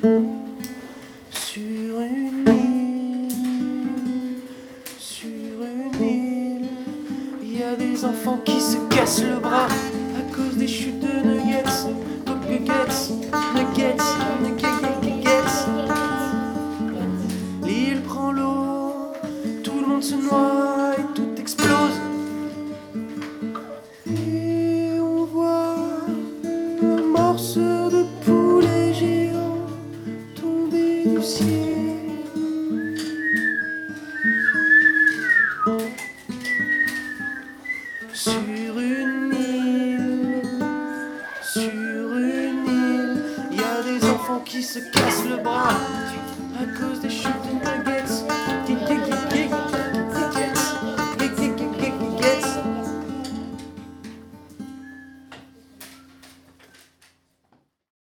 Sur une île, sur une île, il y a des enfants qui se cassent le bras à cause des chutes de Nuggets. Top Nuggets, Nuggets, Nuggets, Nuggets, L'île prend l'eau, tout le monde se noie et tout explose. Et on voit un morceau de poudre. Sur une île, sur une île, y a des enfants qui se cassent le bras.